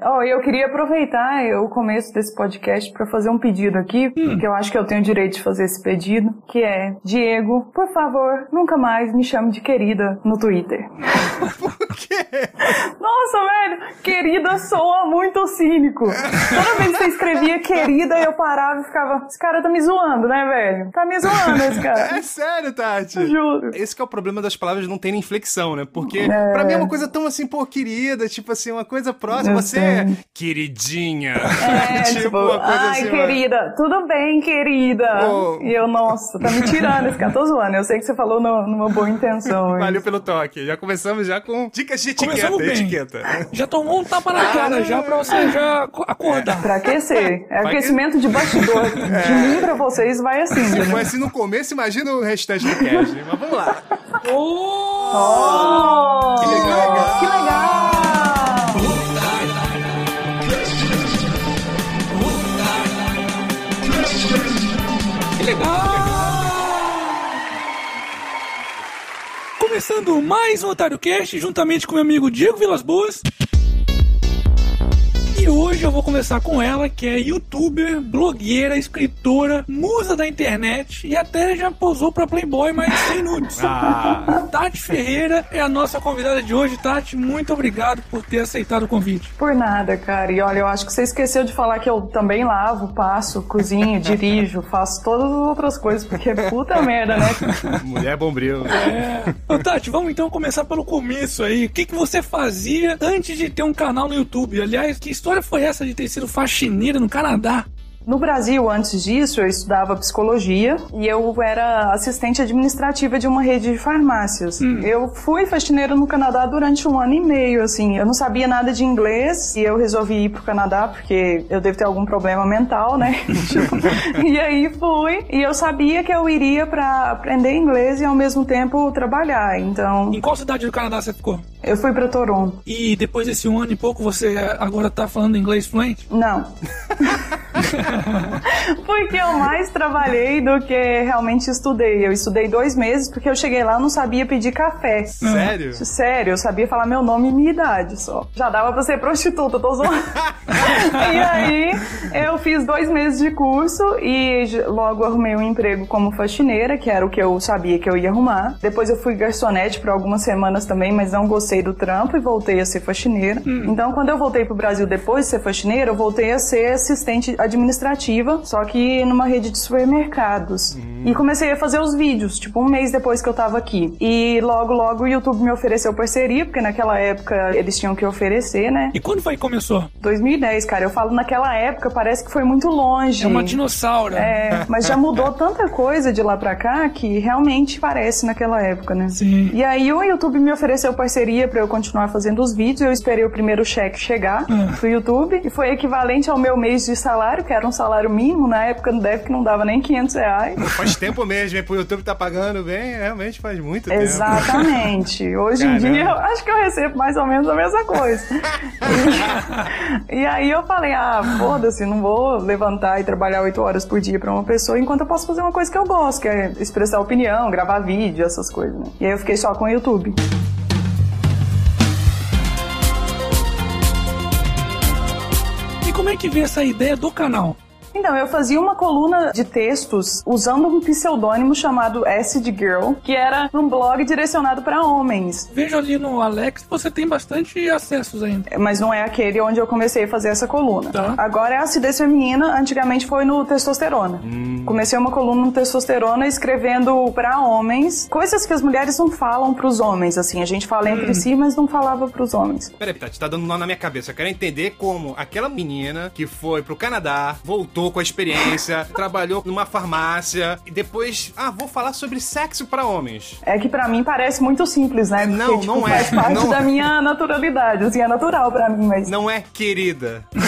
Oh, eu queria aproveitar o começo desse podcast para fazer um pedido aqui, hum. que eu acho que eu tenho o direito de fazer esse pedido, que é, Diego, por favor, nunca mais me chame de querida no Twitter. quê? Nossa, velho, querida soa muito cínico. Toda vez que você escrevia querida, eu parava e ficava, esse cara tá me zoando, né, velho? Tá me zoando esse cara. É sério, Tati. juro. Esse é o problema das palavras não terem inflexão, né? Porque é... pra mim é uma coisa tão assim, pô, querida, tipo assim, uma coisa próxima. Eu você é queridinha. É, tipo, tipo uma coisa ai, assim, querida, tudo bem, querida. Oh. E eu, nossa, tá me tirando esse cara. Tô zoando, eu sei que você falou no, numa boa intenção. Valeu pelo toque. Já começamos já com dicas de etiqueta. etiqueta. Já tomou um tapa na cara, já pra você já acordar. Pra aquecer. É vai aquecimento que... de bastidor. É. De mim pra vocês vai assim. Se foi assim no começo, imagina o restante do cast. Mas vamos lá. Oh! oh! Começando mais um Otário Cast, juntamente com meu amigo Diego Vilas Boas. E hoje eu vou começar com ela, que é youtuber, blogueira, escritora, musa da internet e até já posou pra Playboy, mas sem nudes. Ah. Tati Ferreira é a nossa convidada de hoje. Tati, muito obrigado por ter aceitado o convite. Por nada, cara. E olha, eu acho que você esqueceu de falar que eu também lavo, passo, cozinho, dirijo, faço todas as outras coisas, porque é puta merda, né? Mulher bombril. É. Ô, Tati, vamos então começar pelo começo aí. O que, que você fazia antes de ter um canal no YouTube? Aliás, que história história foi essa de ter sido faxineira no Canadá? No Brasil, antes disso, eu estudava psicologia e eu era assistente administrativa de uma rede de farmácias. Hum. Eu fui faxineira no Canadá durante um ano e meio, assim. Eu não sabia nada de inglês e eu resolvi ir pro Canadá porque eu devo ter algum problema mental, né? e aí fui e eu sabia que eu iria para aprender inglês e ao mesmo tempo trabalhar. Então. Em qual cidade do Canadá você ficou? Eu fui para Toronto. E depois desse um ano e pouco você agora tá falando inglês fluente? Não. porque eu mais trabalhei do que realmente estudei. Eu estudei dois meses porque eu cheguei lá e não sabia pedir café. Sério? Sério, eu sabia falar meu nome e minha idade só. Já dava pra ser prostituta, tô zoando. e aí eu fiz dois meses de curso e logo arrumei um emprego como faxineira, que era o que eu sabia que eu ia arrumar. Depois eu fui garçonete por algumas semanas também, mas não gostei do trampo e voltei a ser faxineira. Hum. Então quando eu voltei pro Brasil depois de ser faxineira, eu voltei a ser assistente administrativa só que numa rede de supermercados. Hum. E comecei a fazer os vídeos, tipo, um mês depois que eu tava aqui. E logo, logo o YouTube me ofereceu parceria, porque naquela época eles tinham que oferecer, né? E quando foi que começou? 2010, cara. Eu falo naquela época, parece que foi muito longe. É uma dinossauro. É, mas já mudou tanta coisa de lá pra cá que realmente parece naquela época, né? Sim. E aí o YouTube me ofereceu parceria para eu continuar fazendo os vídeos. Eu esperei o primeiro cheque chegar ah. pro YouTube e foi equivalente ao meu mês de salário, que era um salário mínimo na época no Dev que não dava nem 500 reais. Faz tempo mesmo, hein? Pro YouTube tá pagando bem, realmente faz muito tempo. Exatamente. Hoje Caramba. em dia eu acho que eu recebo mais ou menos a mesma coisa. e, e aí eu falei, ah, foda-se, não vou levantar e trabalhar 8 horas por dia pra uma pessoa enquanto eu posso fazer uma coisa que eu gosto, que é expressar opinião, gravar vídeo, essas coisas, né? E aí eu fiquei só com o YouTube. É que veio essa ideia do canal? Então, eu fazia uma coluna de textos usando um pseudônimo chamado Acid Girl, que era um blog direcionado para homens. Vejo ali no Alex você tem bastante acessos ainda. Mas não é aquele onde eu comecei a fazer essa coluna. Tá. Agora é acidez feminina, antigamente foi no testosterona. Hum. Comecei uma coluna no testosterona escrevendo para homens coisas que as mulheres não falam para os homens, assim, a gente fala hum. entre si, mas não falava para os homens. Peraí, Tati, tá dando nó na minha cabeça. Eu quero entender como aquela menina que foi pro Canadá, voltou com a experiência, trabalhou numa farmácia e depois, ah, vou falar sobre sexo para homens. É que para mim parece muito simples, né? Porque, não, tipo, não faz é. parte não... da minha naturalidade, assim, é natural para mim, mas Não é querida.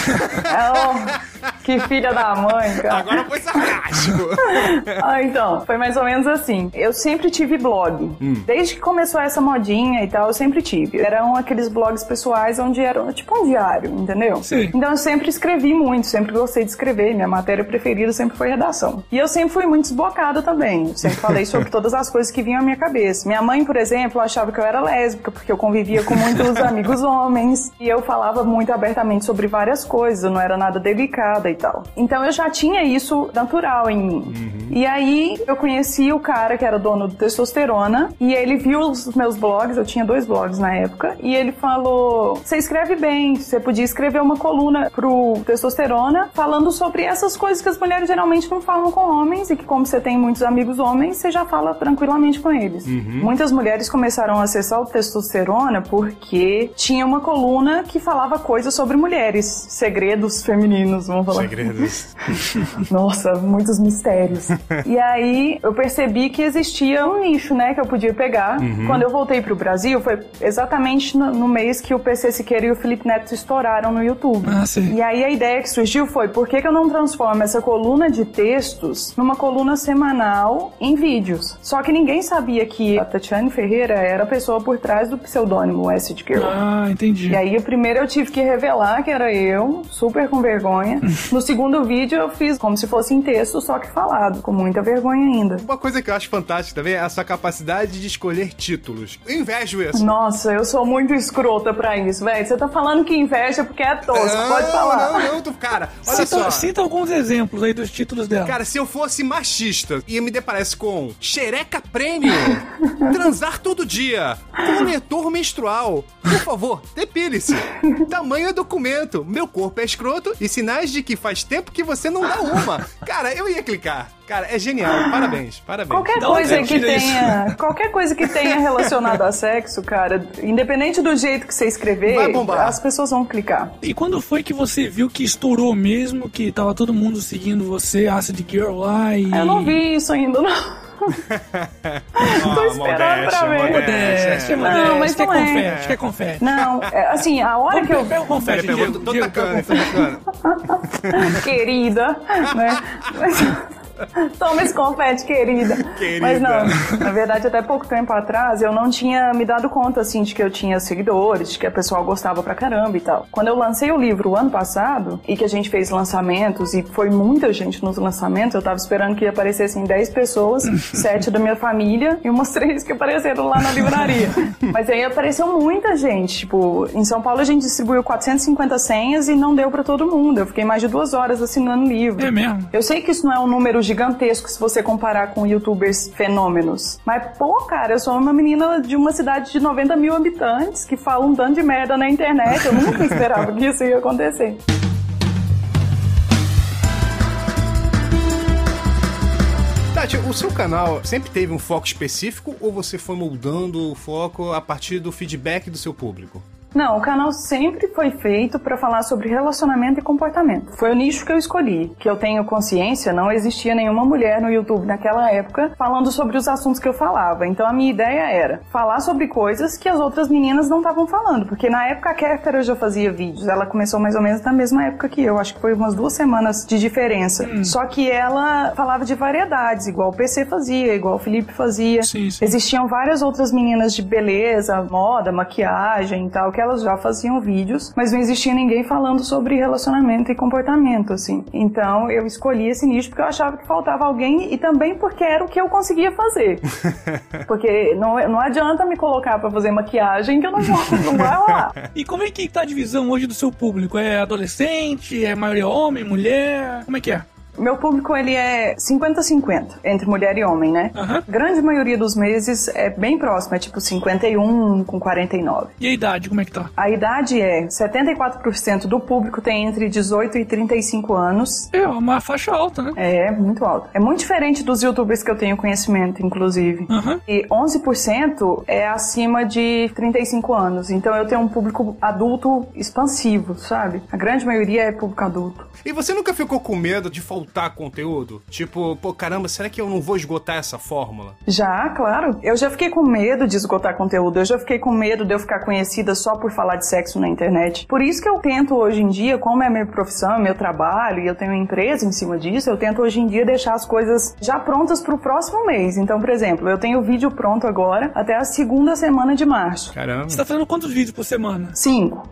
É, que filha da mãe, cara. Agora foi sarcástico. ah, então, foi mais ou menos assim. Eu sempre tive blog. Hum. Desde que começou essa modinha e tal, eu sempre tive. Eram aqueles blogs pessoais onde era tipo um diário, entendeu? Sim. Então eu sempre escrevi muito, sempre gostei de escrever. Minha matéria preferida sempre foi redação. E eu sempre fui muito desbocada também. Eu sempre falei sobre todas as coisas que vinham à minha cabeça. Minha mãe, por exemplo, achava que eu era lésbica, porque eu convivia com muitos amigos homens. E eu falava muito abertamente sobre várias coisas, eu não era nada delicada e tal. Então eu já tinha isso natural em mim. Uhum. E aí eu conheci o cara que era dono do Testosterona e ele viu os meus blogs, eu tinha dois blogs na época, e ele falou: Você escreve bem, você podia escrever uma coluna pro Testosterona falando sobre essas coisas que as mulheres geralmente não falam com homens e que, como você tem muitos amigos homens, você já fala tranquilamente com eles. Uhum. Muitas mulheres começaram a acessar o Testosterona porque tinha uma coluna que falava coisas sobre mulheres, segredos femininos, vamos falar. Segredos. Nossa, muitos mistérios. e aí eu percebi que existia um nicho, né, que eu podia pegar. Uhum. Quando eu voltei pro Brasil, foi exatamente no, no, mês que o PC Siqueira e o Felipe Neto estouraram no YouTube. Ah, sim. E aí a ideia que surgiu foi, por que, que eu não transformo essa coluna de textos numa coluna semanal em vídeos? Só que ninguém sabia que a Tatiane Ferreira era a pessoa por trás do pseudônimo Acid Girl. Ah, entendi. E aí, primeiro eu tive que revelar que era eu, super com vergonha. no segundo vídeo eu fiz como se fosse em texto, só que falado, com muita vergonha ainda. Uma coisa que eu acho fantástica também é a sua capacidade de escolher títulos. Eu invejo isso. Nossa, eu sou muito escrota pra isso, velho. Você tá falando que inveja porque é tosco, não, pode falar. Não, não, tu, cara, olha cita, só. Cita alguns exemplos aí dos títulos dela. Cara, se eu fosse machista e me deparasse com xereca prêmio, transar todo dia, coletor menstrual, por favor, depile-se. Tamanho é documento, meu corpo é escroto e sinais de que faz tempo que você não dá uma. Cara, eu ia clicar. Cara, é genial. Parabéns, parabéns. Qualquer coisa que tenha, qualquer coisa que tenha relacionado a sexo, cara, independente do jeito que você escrever, as pessoas vão clicar. E quando foi que você viu que estourou mesmo, que tava todo mundo seguindo você, Acid Girl lá e Eu não vi isso ainda não. Tô esperando pra ver. Modéstia. Não, mas não é. Confete, quer confete. Não, é, assim, a hora que eu... Pega o confete, Diego. Tô tacando, tô tacando. Querida, né? Mas... Toma esse confete, querida. querida. Mas não, na verdade, até pouco tempo atrás, eu não tinha me dado conta, assim, de que eu tinha seguidores, de que a pessoa gostava pra caramba e tal. Quando eu lancei o livro o ano passado, e que a gente fez lançamentos, e foi muita gente nos lançamentos, eu tava esperando que aparecessem 10 pessoas, 7 da minha família, e umas 3 que apareceram lá na livraria. Mas aí apareceu muita gente, tipo, em São Paulo a gente distribuiu 450 senhas e não deu pra todo mundo. Eu fiquei mais de duas horas assinando o livro. É mesmo? Eu sei que isso não é um número gigantesco se você comparar com youtubers fenômenos. Mas, pô, cara, eu sou uma menina de uma cidade de 90 mil habitantes que fala um tanto de merda na internet. Eu nunca esperava que isso ia acontecer. Tati, o seu canal sempre teve um foco específico ou você foi moldando o foco a partir do feedback do seu público? Não, o canal sempre foi feito para falar sobre relacionamento e comportamento. Foi o nicho que eu escolhi. Que eu tenho consciência, não existia nenhuma mulher no YouTube naquela época falando sobre os assuntos que eu falava. Então a minha ideia era falar sobre coisas que as outras meninas não estavam falando. Porque na época a Kéfera já fazia vídeos. Ela começou mais ou menos na mesma época que eu. Acho que foi umas duas semanas de diferença. Hum. Só que ela falava de variedades, igual o PC fazia, igual o Felipe fazia. Sim, sim. Existiam várias outras meninas de beleza, moda, maquiagem e tal, que elas já faziam vídeos, mas não existia ninguém falando sobre relacionamento e comportamento, assim. Então eu escolhi esse nicho porque eu achava que faltava alguém e também porque era o que eu conseguia fazer. porque não, não adianta me colocar para fazer maquiagem que eu não vou, não vai lá. E como é que tá a divisão hoje do seu público? É adolescente? É maioria homem, mulher? Como é que é? Meu público, ele é 50-50, entre mulher e homem, né? Uhum. Grande maioria dos meses é bem próximo, é tipo 51 com 49. E a idade, como é que tá? A idade é 74% do público tem entre 18 e 35 anos. É uma faixa alta, né? É, muito alta. É muito diferente dos youtubers que eu tenho conhecimento, inclusive. Uhum. E 11% é acima de 35 anos. Então eu tenho um público adulto expansivo, sabe? A grande maioria é público adulto. E você nunca ficou com medo de faltar soltar conteúdo? Tipo, pô, caramba, será que eu não vou esgotar essa fórmula? Já, claro. Eu já fiquei com medo de esgotar conteúdo. Eu já fiquei com medo de eu ficar conhecida só por falar de sexo na internet. Por isso que eu tento hoje em dia, como é minha profissão, meu trabalho, e eu tenho uma empresa em cima disso, eu tento hoje em dia deixar as coisas já prontas pro próximo mês. Então, por exemplo, eu tenho o vídeo pronto agora até a segunda semana de março. Caramba. Você tá fazendo quantos vídeos por semana? Cinco.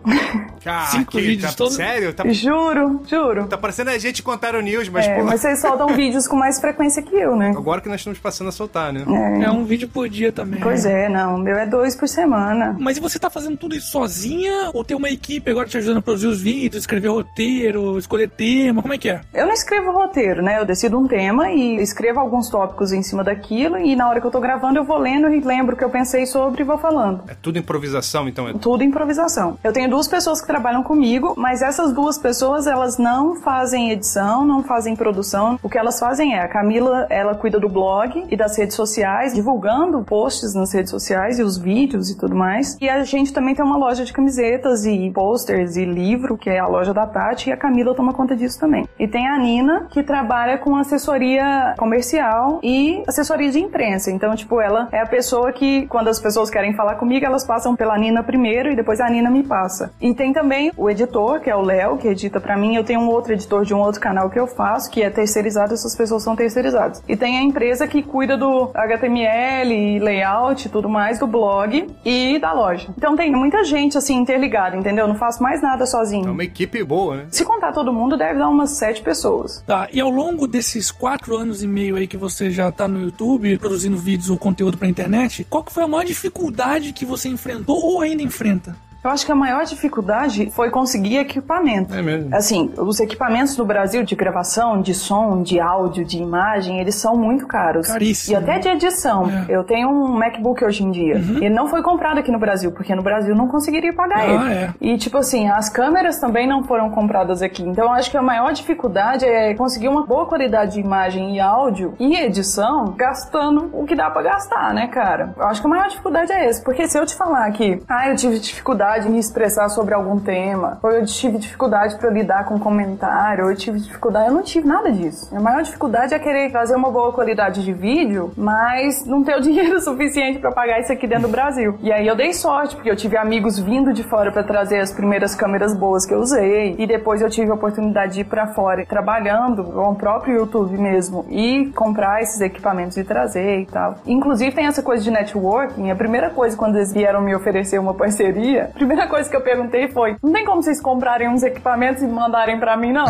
Cara, Cinco que- vídeos tá, todos? Sério? Tá, Juro, juro. tá parecendo a gente contar o news, mas, É, pô, mas vocês soltam vídeos com mais frequência que eu, né? agora que nós estamos passando a soltar, né? É um vídeo por dia também. Pois é, não. O meu é dois por semana. Mas e você tá fazendo tudo isso sozinha? Ou tem uma equipe agora te ajudando a produzir os vídeos, escrever roteiro, escolher tema? Como é que é? Eu não escrevo roteiro, né? Eu decido um tema e escrevo alguns tópicos em cima daquilo e na hora que eu tô gravando eu vou lendo e lembro o que eu pensei sobre e vou falando. É tudo improvisação, então é. Tudo improvisação. Eu tenho duas pessoas que trabalham comigo, mas essas duas pessoas, elas não fazem edição, não fazem produção. O que elas fazem é, a Camila, ela cuida do blog e das redes sociais, divulgando posts nas redes sociais e os vídeos e tudo mais. E a gente também tem uma loja de camisetas e posters e livro, que é a loja da Tati, e a Camila toma conta disso também. E tem a Nina, que trabalha com assessoria comercial e assessoria de imprensa. Então, tipo, ela é a pessoa que, quando as pessoas querem falar comigo, elas passam pela Nina primeiro e depois a Nina me passa. E tem também o editor, que é o Léo, que edita pra mim. Eu tenho um outro editor de um outro canal que eu faço, que é terceirizado, essas pessoas são terceirizadas. E tem a empresa que cuida do HTML, layout e tudo mais do blog e da loja. Então tem muita gente assim interligada, entendeu? Eu não faço mais nada É sozinho. uma equipe boa, né? Se contar todo mundo, deve dar umas sete pessoas. Tá, e ao longo desses quatro anos e meio aí que você já tá no YouTube, produzindo vídeos ou conteúdo pra internet, qual que foi a maior dificuldade que você enfrentou ou ainda enfrenta? Eu acho que a maior dificuldade foi conseguir equipamento. É mesmo. Assim, os equipamentos no Brasil de gravação, de som, de áudio, de imagem, eles são muito caros. Caríssimo. E até de edição. É. Uhum. Eu tenho um MacBook hoje em dia. Ele não foi comprado aqui no Brasil, porque no Brasil não conseguiria pagar Ah, ele. é. E tipo assim, as câmeras também não foram compradas aqui. Então eu acho que a maior dificuldade é conseguir uma boa qualidade de imagem e áudio e edição gastando o que dá pra gastar, né, cara? Eu acho que a maior dificuldade é essa. Porque se eu te falar que, ah, eu tive dificuldade em me expressar sobre algum tema, ou eu tive dificuldade pra lidar com comentário, ou eu tive dificuldade, eu não tive nada disso. A maior dificuldade é querer fazer uma boa qualidade de vídeo, mas não ter o dinheiro suficiente pra pagar isso aqui dentro do Brasil. E aí eu dei sorte, porque eu tive amigos vindo de fora pra trazer as primeiras câmeras boas que eu usei, e depois eu tive a oportunidade de ir pra fora trabalhando com o próprio YouTube mesmo e comprar esses equipamentos e trazer e tal. Inclusive tem essa coisa de networking, a primeira coisa quando eles vieram me oferecer uma parceria, primeira coisa que eu perguntei foi: "Não tem como vocês comprarem uns equipamentos e mandarem pra mim não?"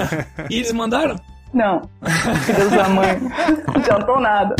E eles mandaram? não. Filhos da mãe. Não adiantou nada.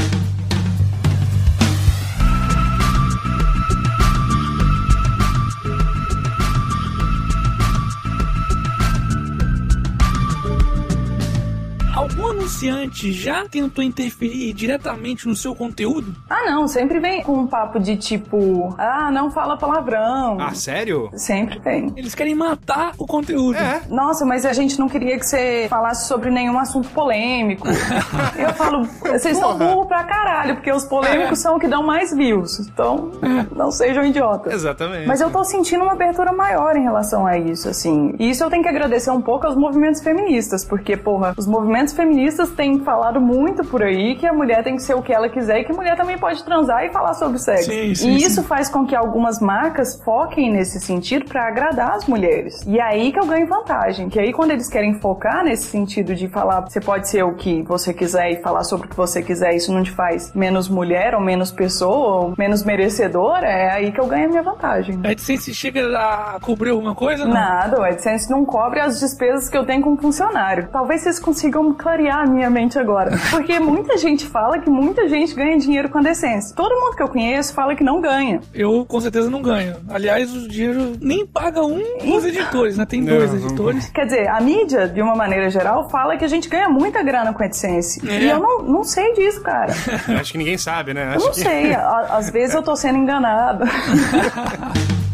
Anunciante já tentou interferir diretamente no seu conteúdo? Ah, não, sempre vem com um papo de tipo, ah, não fala palavrão. Ah, sério? Sempre tem. Eles querem matar o conteúdo. É. Nossa, mas a gente não queria que você falasse sobre nenhum assunto polêmico. Eu falo, vocês são burros pra caralho, porque os polêmicos são o que dão mais views. Então, não sejam idiotas. Exatamente. Mas eu tô sentindo uma abertura maior em relação a isso, assim. E isso eu tenho que agradecer um pouco aos movimentos feministas, porque, porra, os movimentos feministas têm falado muito por aí que a mulher tem que ser o que ela quiser e que a mulher também pode transar e falar sobre sexo. Sim, sim, e sim. isso faz com que algumas marcas foquem nesse sentido pra agradar as mulheres. E é aí que eu ganho vantagem, que aí quando eles querem focar nesse sentido de falar, você pode ser o que você quiser e falar sobre o que você quiser, isso não te faz menos mulher ou menos pessoa ou menos merecedora, é aí que eu ganho a minha vantagem. A AdSense chega a cobrir alguma coisa? Não. Nada, o AdSense não cobre as despesas que eu tenho com funcionário. Talvez vocês consigam clarear a minha mente agora. Porque muita gente fala que muita gente ganha dinheiro com a AdSense. Todo mundo que eu conheço fala que não ganha. Eu com certeza não ganho. Aliás, o dinheiro nem paga um dos editores, né? Tem dois Não, editores. Quer dizer, a mídia, de uma maneira geral, fala que a gente ganha muita grana com a AdSense. É. E eu não, não sei disso, cara. Acho que ninguém sabe, né? Eu Acho não que... sei. Às vezes eu tô sendo enganada.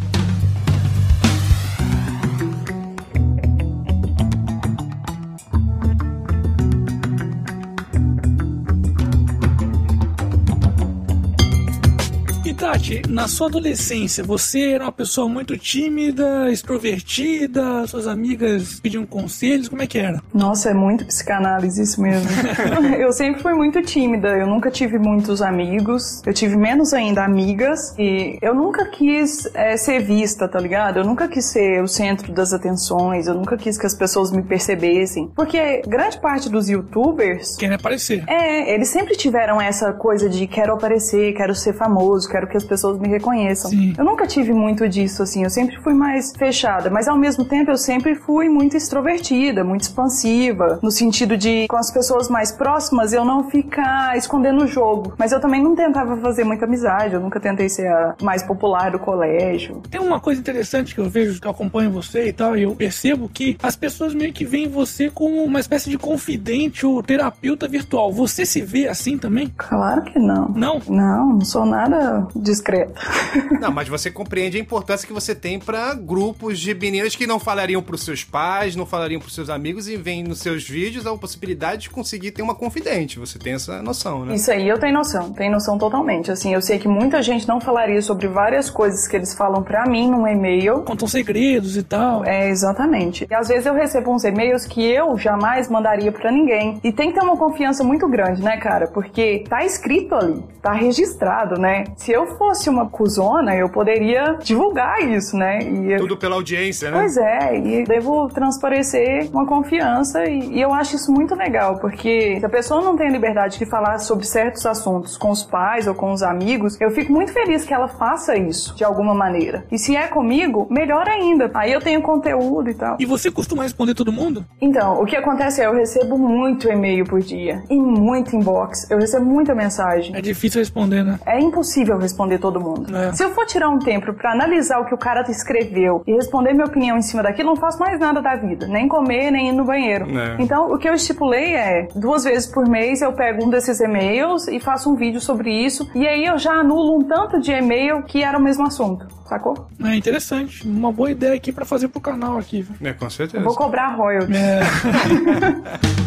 Tati, na sua adolescência, você era uma pessoa muito tímida, extrovertida, suas amigas pediam conselhos, como é que era? Nossa, é muito psicanálise isso mesmo. eu sempre fui muito tímida, eu nunca tive muitos amigos, eu tive menos ainda amigas e eu nunca quis é, ser vista, tá ligado? Eu nunca quis ser o centro das atenções, eu nunca quis que as pessoas me percebessem. Porque grande parte dos youtubers. Querem aparecer. É, eles sempre tiveram essa coisa de quero aparecer, quero ser famoso, quero que as pessoas me reconheçam. Sim. Eu nunca tive muito disso, assim, eu sempre fui mais fechada, mas ao mesmo tempo eu sempre fui muito extrovertida, muito expansiva, no sentido de com as pessoas mais próximas eu não ficar escondendo o jogo. Mas eu também não tentava fazer muita amizade, eu nunca tentei ser a mais popular do colégio. Tem uma coisa interessante que eu vejo, que eu acompanho você e tal, e eu percebo que as pessoas meio que veem você como uma espécie de confidente ou terapeuta virtual. Você se vê assim também? Claro que não. Não? Não, não sou nada discreta. Não, mas você compreende a importância que você tem para grupos de meninas que não falariam pros seus pais, não falariam pros seus amigos e vem nos seus vídeos a possibilidade de conseguir ter uma confidente. Você tem essa noção, né? Isso aí eu tenho noção, tenho noção totalmente. Assim, eu sei que muita gente não falaria sobre várias coisas que eles falam para mim num e-mail. Contam segredos e tal. É, exatamente. E às vezes eu recebo uns e-mails que eu jamais mandaria para ninguém. E tem que ter uma confiança muito grande, né, cara? Porque tá escrito ali, tá registrado, né? Se eu fosse uma cuzona, eu poderia divulgar isso, né? E Tudo pela audiência, né? Pois é, e devo transparecer uma confiança e, e eu acho isso muito legal, porque se a pessoa não tem a liberdade de falar sobre certos assuntos com os pais ou com os amigos, eu fico muito feliz que ela faça isso de alguma maneira. E se é comigo, melhor ainda. Aí eu tenho conteúdo e tal. E você costuma responder todo mundo? Então, o que acontece é eu recebo muito e-mail por dia e muito inbox. Eu recebo muita mensagem. É difícil responder, né? É impossível responder todo mundo. É. Se eu for tirar um tempo para analisar o que o cara escreveu e responder minha opinião em cima daquilo, não faço mais nada da vida. Nem comer, nem ir no banheiro. É. Então, o que eu estipulei é, duas vezes por mês eu pego um desses e-mails e faço um vídeo sobre isso. E aí eu já anulo um tanto de e-mail que era o mesmo assunto. Sacou? É interessante. Uma boa ideia aqui para fazer pro canal aqui. É, com certeza. Eu vou cobrar royalties. É.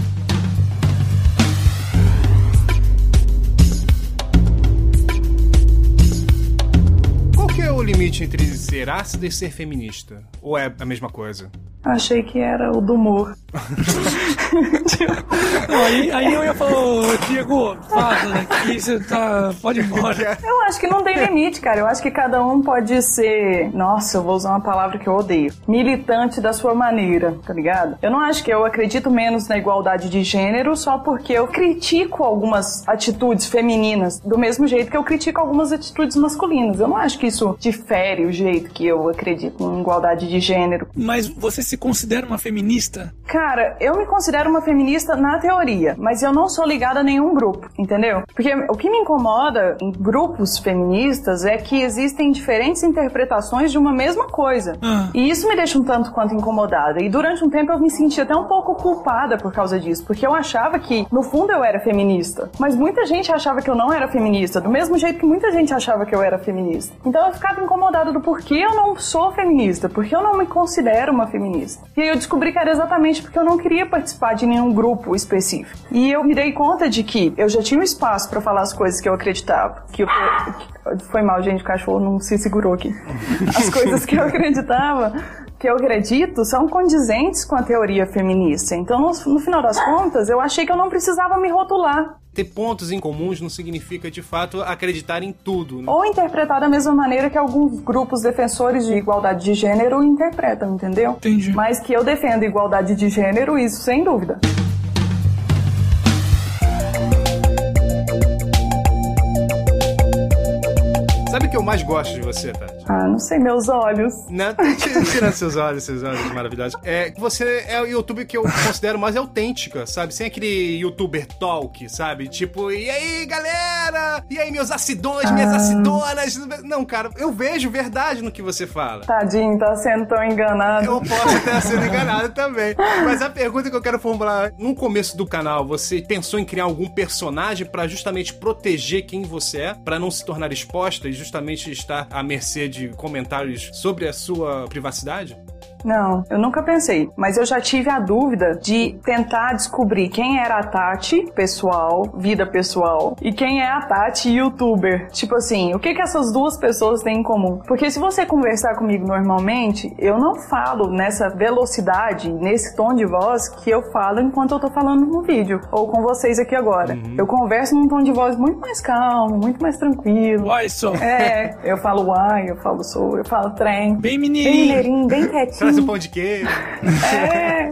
o limite entre ser ácida e ser feminista? Ou é a mesma coisa? Achei que era o do humor. Aí, aí eu ia falar, Diego, fala aqui, você tá. Pode ir embora. Eu acho que não tem limite, cara. Eu acho que cada um pode ser. Nossa, eu vou usar uma palavra que eu odeio. Militante da sua maneira, tá ligado? Eu não acho que eu acredito menos na igualdade de gênero só porque eu critico algumas atitudes femininas do mesmo jeito que eu critico algumas atitudes masculinas. Eu não acho que isso difere o jeito que eu acredito em igualdade de gênero. Mas você se se considera uma feminista? Cara, eu me considero uma feminista na teoria, mas eu não sou ligada a nenhum grupo, entendeu? Porque o que me incomoda em grupos feministas é que existem diferentes interpretações de uma mesma coisa. Ah. E isso me deixa um tanto quanto incomodada. E durante um tempo eu me senti até um pouco culpada por causa disso, porque eu achava que, no fundo, eu era feminista. Mas muita gente achava que eu não era feminista, do mesmo jeito que muita gente achava que eu era feminista. Então eu ficava incomodada do porquê eu não sou feminista, porque eu não me considero uma feminista feminista. E aí eu descobri que era exatamente porque eu não queria participar de nenhum grupo específico. E eu me dei conta de que eu já tinha um espaço para falar as coisas que eu acreditava. Que, eu, foi mal, gente, o cachorro não se segurou aqui. As coisas que eu acreditava que eu acredito são condizentes com a teoria feminista. Então, no, no, final das contas, eu achei que eu não precisava me rotular. Ter pontos em comuns não significa, de fato, acreditar em tudo. Né? Ou interpretar da mesma maneira que alguns grupos defensores de igualdade de gênero interpretam, entendeu? Entendi. Mas que eu defendo igualdade de gênero, isso sem dúvida. Sabe o que eu mais gosto de você, Tati? Ah, não sei, meus olhos. Não, tirando seus olhos, seus olhos maravilhosos. É que você é o youtuber que eu considero mais autêntica, sabe? Sem aquele youtuber talk, sabe? Tipo, e aí, galera? E aí, meus acidões, ah. minhas acidonas? Não, cara, eu vejo verdade no que você fala. Tadinho, tá sendo tão enganado. Eu posso estar sendo enganado também. Mas a pergunta que eu quero formular, no começo do canal, você pensou em criar algum personagem para justamente proteger quem você é, para não se tornar exposta e justamente estar à mercê de comentários sobre a sua privacidade? Não, eu nunca pensei. Mas eu já tive a dúvida de tentar descobrir quem era a Tati, pessoal, vida pessoal, e quem é a Tati, youtuber. Tipo assim, o que que essas duas pessoas têm em comum? Porque se você conversar comigo normalmente, eu não falo nessa velocidade, nesse tom de voz que eu falo enquanto eu tô falando no vídeo, ou com vocês aqui agora. Uhum. Eu converso num tom de voz muito mais calmo, muito mais tranquilo. Uai, só. É, eu falo uai, eu falo sou, eu falo trem. Bem mineirinho. Bem mineirinho, bem quietinho. Traz um pão de queijo. É,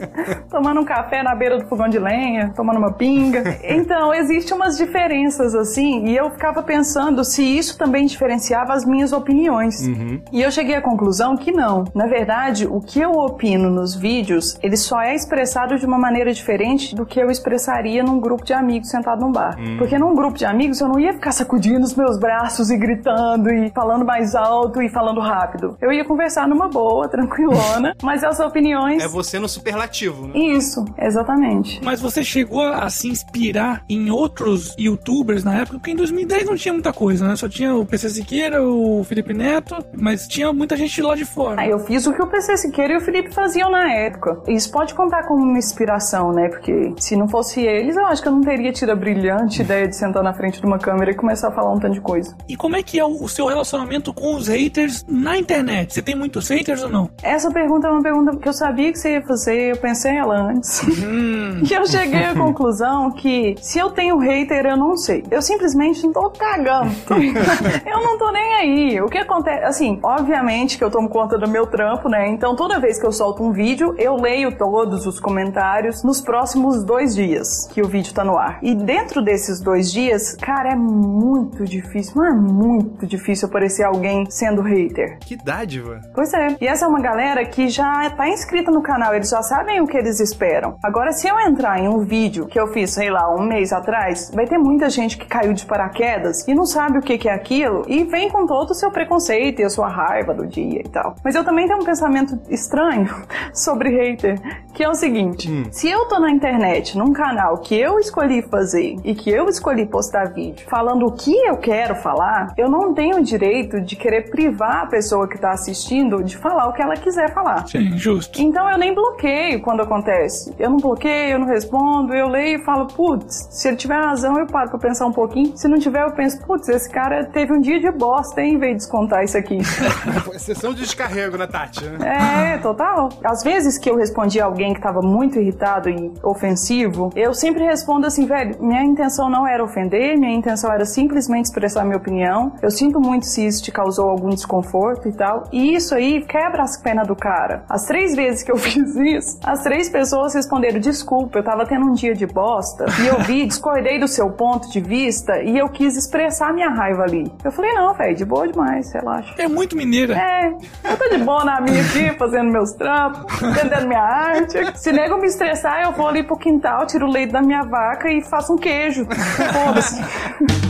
tomando um café na beira do fogão de lenha, tomando uma pinga. Então, existem umas diferenças assim, e eu ficava pensando se isso também diferenciava as minhas opiniões. Uhum. E eu cheguei à conclusão que não. Na verdade, o que eu opino nos vídeos, ele só é expressado de uma maneira diferente do que eu expressaria num grupo de amigos sentado num bar. Uhum. Porque num grupo de amigos eu não ia ficar sacudindo os meus braços e gritando e falando mais alto e falando rápido. Eu ia conversar numa boa, tranquilona, mas as opiniões. É você no superlativo, né? Isso, exatamente. Mas você chegou a se inspirar em outros youtubers na época? Porque em 2010 não tinha muita coisa, né? Só tinha o PC Siqueira, o Felipe Neto, mas tinha muita gente lá de fora. Ah, eu fiz o que o PC Siqueira e o Felipe faziam na época. Isso pode contar como uma inspiração, né? Porque se não fosse eles, eu acho que eu não teria tido a brilhante ideia de sentar na frente de uma câmera e começar a falar um tanto de coisa. E como é que é o seu relacionamento com os haters na internet? Você tem muitos haters ou não? Essa pergunta é uma pergunta que eu sabia que você ia fazer, eu pensei ela antes. Hum. e eu cheguei à conclusão que se eu tenho hater, eu não sei. Eu simplesmente não tô cagando. eu não tô nem aí. O que acontece? Assim, obviamente que eu tomo conta do meu trampo, né? Então toda vez que eu solto um vídeo, eu leio todos os comentários nos próximos dois dias que o vídeo tá no ar. E dentro desses dois dias, cara, é muito difícil, mas é muito difícil aparecer alguém sendo hater. Que dádiva. Pois é. E essa é uma galera que já tá inscrita no canal, eles já sabem o que eles esperam. Agora, se eu entrar em um vídeo que eu fiz, sei lá, um mês atrás, vai ter muita gente que caiu de paraquedas e não sabe o que, é aquilo e vem com todo o seu preconceito e a sua raiva do dia e tal. Mas eu também tenho um pensamento estranho sobre hater, que é o seguinte: hum. se eu tô na internet, num canal que eu escolhi fazer e que eu escolhi postar vídeo falando o que eu quero falar, eu não tenho o direito de querer privar a pessoa que tá assistindo de falar o que ela quiser falar. Sim, justo. Então eu nem bloqueio quando acontece. Eu não bloqueio, eu não respondo, eu leio e falo, putz, se ele tiver razão, eu paro pra pensar um pouquinho. Se não tiver, eu penso, putz, esse cara teve um dia de bosta, hein, em vez de descontar isso aqui. Sessão de descarrego, né, Tati? É, total. Às vezes que eu respondi a alguém que tava muito irritado e ofensivo, eu sempre respondo assim, velho, minha intenção não era ofender, minha intenção era simplesmente expressar minha opinião. Eu sinto muito se isso te causou algum desconforto e tal. E isso aí quebra as pernas do cara. As três vezes que eu fiz isso, as três pessoas responderam: desculpa, eu tava tendo um dia de bosta e eu vi, discordei do seu ponto de vista e eu quis expressar minha raiva ali. Eu falei: não, velho, de boa demais, relaxa. É muito mineira. É, eu tô de boa na minha aqui, fazendo meus trampos, vendendo minha arte. Se nego me estressar, eu vou ali pro quintal, tiro o leite da minha vaca e faço um queijo. Foda-se.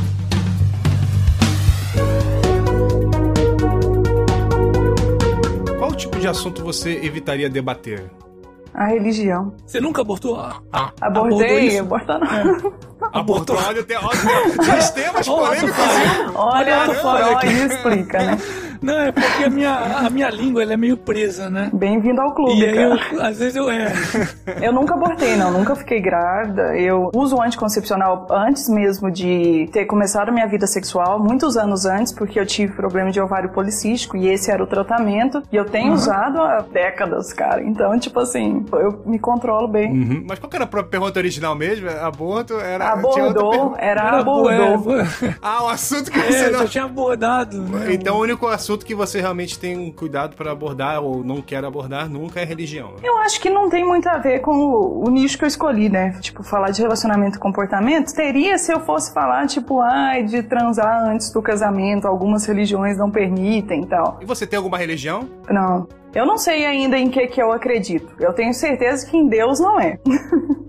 tipo de assunto você evitaria debater? A religião. Você nunca abortou? Ah, ah, Abordei, abortou não. É. Abortou. Olha, tem, olha, os temas polêmicos. Olha, o foró aí explica, né? Não, é porque a minha, a minha língua ela é meio presa, né? Bem-vindo ao clube, e cara. Eu, às vezes eu é. Eu nunca abortei, não. Nunca fiquei grávida. Eu uso o anticoncepcional antes mesmo de ter começado a minha vida sexual, muitos anos antes, porque eu tive problema de ovário policístico e esse era o tratamento. E eu tenho uhum. usado há décadas, cara. Então, tipo assim, eu me controlo bem. Uhum. Mas qual que era a pergunta original mesmo? Aborto era... Abordou, era, era abordou. Ah, o assunto que você é, não... já tinha abordado. Né? Então, o único assunto assunto que você realmente tem cuidado para abordar ou não quer abordar nunca é religião. Né? Eu acho que não tem muito a ver com o, o, nicho que eu escolhi, né? Tipo, falar de relacionamento e comportamento teria se eu fosse falar, tipo, ai, de transar antes do casamento, algumas religiões não permitem e tal. E você tem alguma religião? Não. Eu não sei ainda em que que eu acredito. Eu tenho certeza que em Deus não é.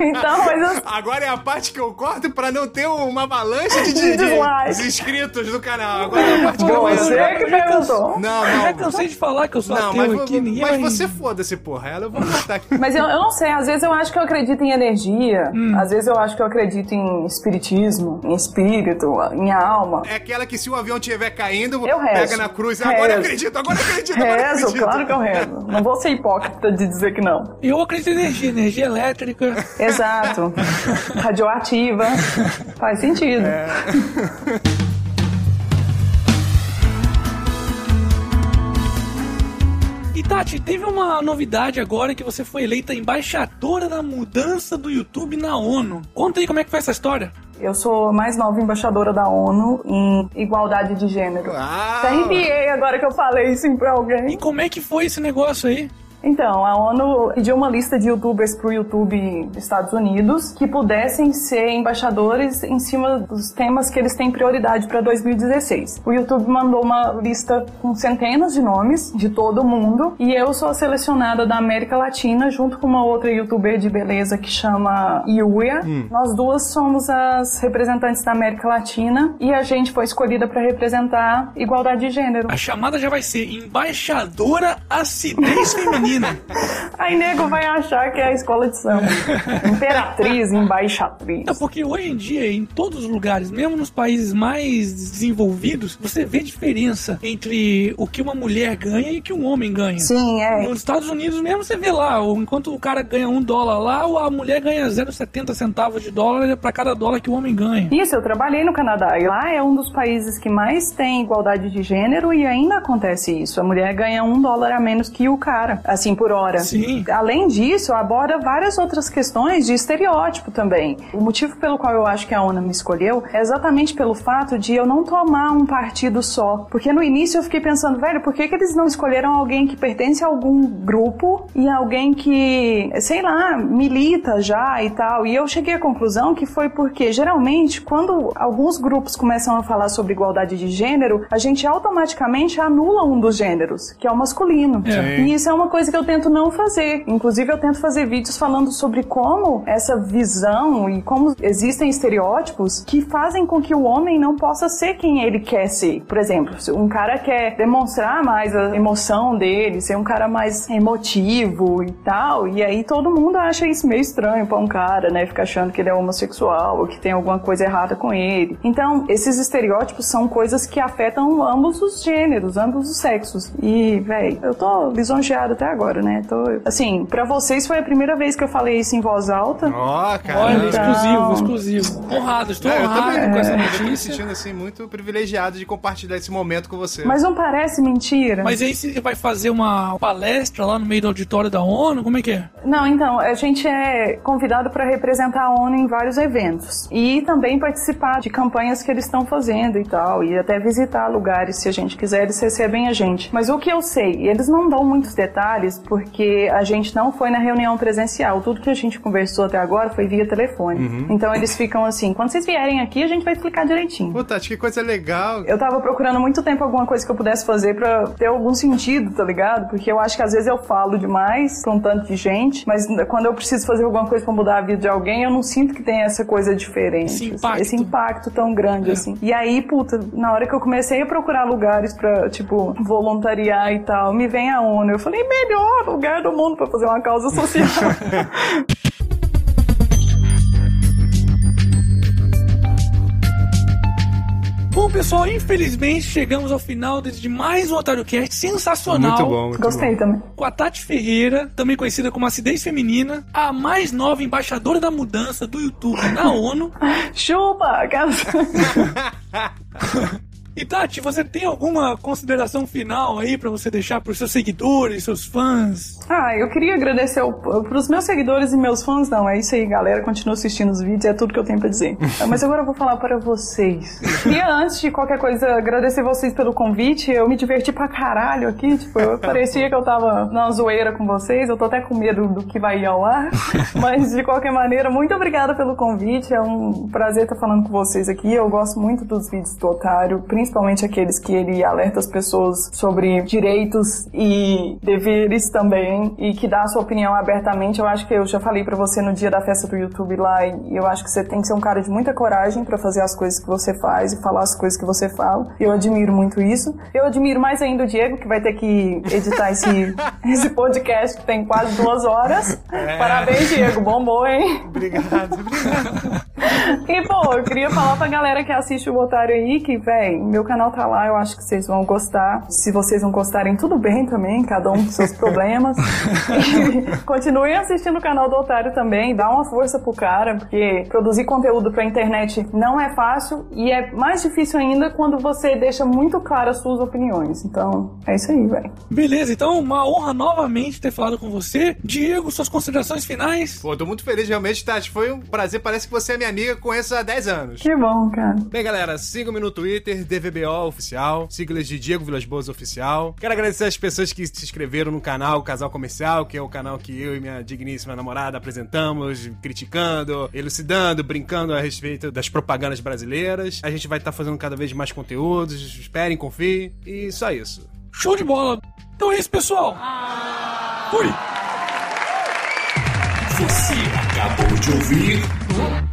então, mas eu... Agora é a parte que eu corto para não ter uma avalanche de, de, de inscritos do canal. Agora é a parte que eu Você é que perguntou. Não, não. Já cansei de falar que eu sou não, ateu mas, aqui, ninguém Mas vai... você foda-se, porra. Ela eu vou cortar aqui. Mas eu, eu, não sei. Às vezes eu acho que eu acredito em energia. Hum. Às vezes eu acho que eu acredito em espiritismo, em espírito, em alma. É aquela que se o avião estiver caindo, eu pega na cruz. Agora eu acredito, Agora acredito, agora Rezo, acredito. claro que eu rezo. Não vou ser hipócrita de dizer que não. Eu acredito em energia, energia elétrica. Exato. Radioativa. Faz sentido. É. Tati, teve uma novidade agora que você foi eleita embaixadora da mudança do YouTube na ONU. Conta aí como é que foi essa história. Eu sou a mais nova embaixadora da ONU em igualdade de gênero. Ah. Até enviei agora que eu falei isso pra alguém. E como é que foi esse negócio aí? Então, a ONU pediu uma lista de youtubers para o YouTube dos Estados Unidos que pudessem ser embaixadores em cima dos temas que eles têm prioridade para 2016. O YouTube mandou uma lista com centenas de nomes de todo mundo e eu sou a selecionada da América Latina junto com uma outra youtuber de beleza que chama Yuya. Hum. Nós duas somos as representantes da América Latina e a gente foi escolhida para representar igualdade de gênero. A chamada já vai ser embaixadora acidez feminina menina. Aí nego vai achar que é a escola de samba. Imperatriz, embaixatriz. É porque hoje em dia, em todos os lugares, mesmo nos países mais desenvolvidos, você vê diferença entre o que uma mulher ganha e o que um homem ganha. Sim, é. Nos Estados Unidos mesmo você vê lá, enquanto o cara ganha um dólar lá, a mulher ganha 0,70 centavos de dólar para cada dólar que o homem ganha. Isso, eu trabalhei no Canadá e lá é um dos países que mais tem igualdade de gênero e ainda acontece isso. A mulher ganha um dólar a menos que o cara. Assim, assim, por hora. Sim. Além disso, aborda várias outras questões de estereótipo também. O motivo pelo qual eu acho que a ONU me escolheu é exatamente pelo fato de eu não tomar um partido só. Porque no início eu fiquei pensando, velho, por que, que eles não escolheram alguém que pertence a algum grupo e alguém que, sei lá, milita já e tal? E eu cheguei à conclusão que foi porque, geralmente, quando alguns grupos começam a falar sobre igualdade de gênero, a gente automaticamente anula um dos gêneros, que é o masculino. É. E isso é uma coisa que eu tento não fazer. Inclusive, eu tento fazer vídeos falando sobre como essa visão e como existem estereótipos que fazem com que o homem não possa ser quem ele quer ser. Por exemplo, se um cara quer demonstrar mais a emoção dele, ser um cara mais emotivo e tal, e aí todo mundo acha isso meio estranho pra um cara, né? Fica achando que ele é homossexual ou que tem alguma coisa errada com ele. Então, esses estereótipos são coisas que afetam ambos os gêneros, ambos os sexos. E, velho, eu tô lisonjeado até agora agora, né? Tô, assim, pra vocês foi a primeira vez que eu falei isso em voz alta. Ó, oh, cara. Olha, então... exclusivo, exclusivo. Honrado, estou é, honrado eu com essa notícia. me sentindo, assim, muito privilegiado de compartilhar esse momento com você. Mas não parece mentira? Mas aí você vai fazer uma palestra lá no meio do auditório da ONU? Como é que é? Não, então, a gente é convidado para representar a ONU em vários eventos. E também participar de campanhas que eles estão fazendo e tal. E até visitar lugares, se a gente quiser, eles recebem a gente. Mas o que eu sei, eles não dão muitos detalhes porque a gente não foi na reunião presencial. Tudo que a gente conversou até agora foi via telefone. Uhum. Então eles ficam assim: quando vocês vierem aqui, a gente vai explicar direitinho. Puta, acho que coisa legal. Eu tava procurando muito tempo alguma coisa que eu pudesse fazer para ter algum sentido, tá ligado? Porque eu acho que às vezes eu falo demais pra um tanto de gente, mas quando eu preciso fazer alguma coisa para mudar a vida de alguém, eu não sinto que tem essa coisa diferente. Esse impacto, esse impacto tão grande, é. assim. E aí, puta, na hora que eu comecei a procurar lugares pra, tipo, voluntariar e tal, me vem a ONU. Eu falei, melhor melhor lugar do mundo para fazer uma causa social. Bom, pessoal, infelizmente chegamos ao final de mais um Otário Cast sensacional. Muito bom, muito Gostei bom. também. Com a Tati Ferreira, também conhecida como Acidez Feminina, a mais nova embaixadora da mudança do YouTube na ONU. Chupa! E Tati, você tem alguma consideração final aí para você deixar para os seus seguidores, seus fãs? Ah, eu queria agradecer para os meus seguidores e meus fãs. Não, é isso aí, galera. Continua assistindo os vídeos, é tudo que eu tenho para dizer. Mas agora eu vou falar para vocês. Queria, antes de qualquer coisa, agradecer vocês pelo convite. Eu me diverti pra caralho aqui. Tipo, eu parecia que eu tava na zoeira com vocês. Eu tô até com medo do que vai ir ao ar. Mas, de qualquer maneira, muito obrigada pelo convite. É um prazer estar falando com vocês aqui. Eu gosto muito dos vídeos do Otário, principalmente aqueles que ele alerta as pessoas sobre direitos e deveres também e que dá a sua opinião abertamente. Eu acho que eu já falei para você no dia da festa do YouTube lá e eu acho que você tem que ser um cara de muita coragem para fazer as coisas que você faz e falar as coisas que você fala. Eu admiro muito isso. Eu admiro mais ainda o Diego, que vai ter que editar esse, esse podcast que tem quase duas horas. É. Parabéns, Diego. Bombou, hein? Obrigado, obrigado. e, pô, eu queria falar pra galera que assiste o Otário aí que, véi, meu canal tá lá, eu acho que vocês vão gostar. Se vocês não gostarem, tudo bem também, cada um com seus problemas. e continuem assistindo o canal do Otário também, dá uma força pro cara, porque produzir conteúdo pra internet não é fácil e é mais difícil ainda quando você deixa muito claro as suas opiniões. Então, é isso aí, velho. Beleza, então uma honra novamente ter falado com você. Diego, suas considerações finais? Pô, tô muito feliz realmente, Tati. Foi um prazer, parece que você é minha amiga, conheço há 10 anos. Que bom, cara. Bem, galera, sigam-me no Twitter, DVBO Oficial, siglas de Diego Vilas Boas Oficial. Quero agradecer as pessoas que se inscreveram no canal Casal Comercial, que é o canal que eu e minha digníssima namorada apresentamos, criticando, elucidando, brincando a respeito das propagandas brasileiras. A gente vai estar fazendo cada vez mais conteúdos, esperem, confiem, e só isso. Show de bola! Então é isso, pessoal! Fui! Você acabou de ouvir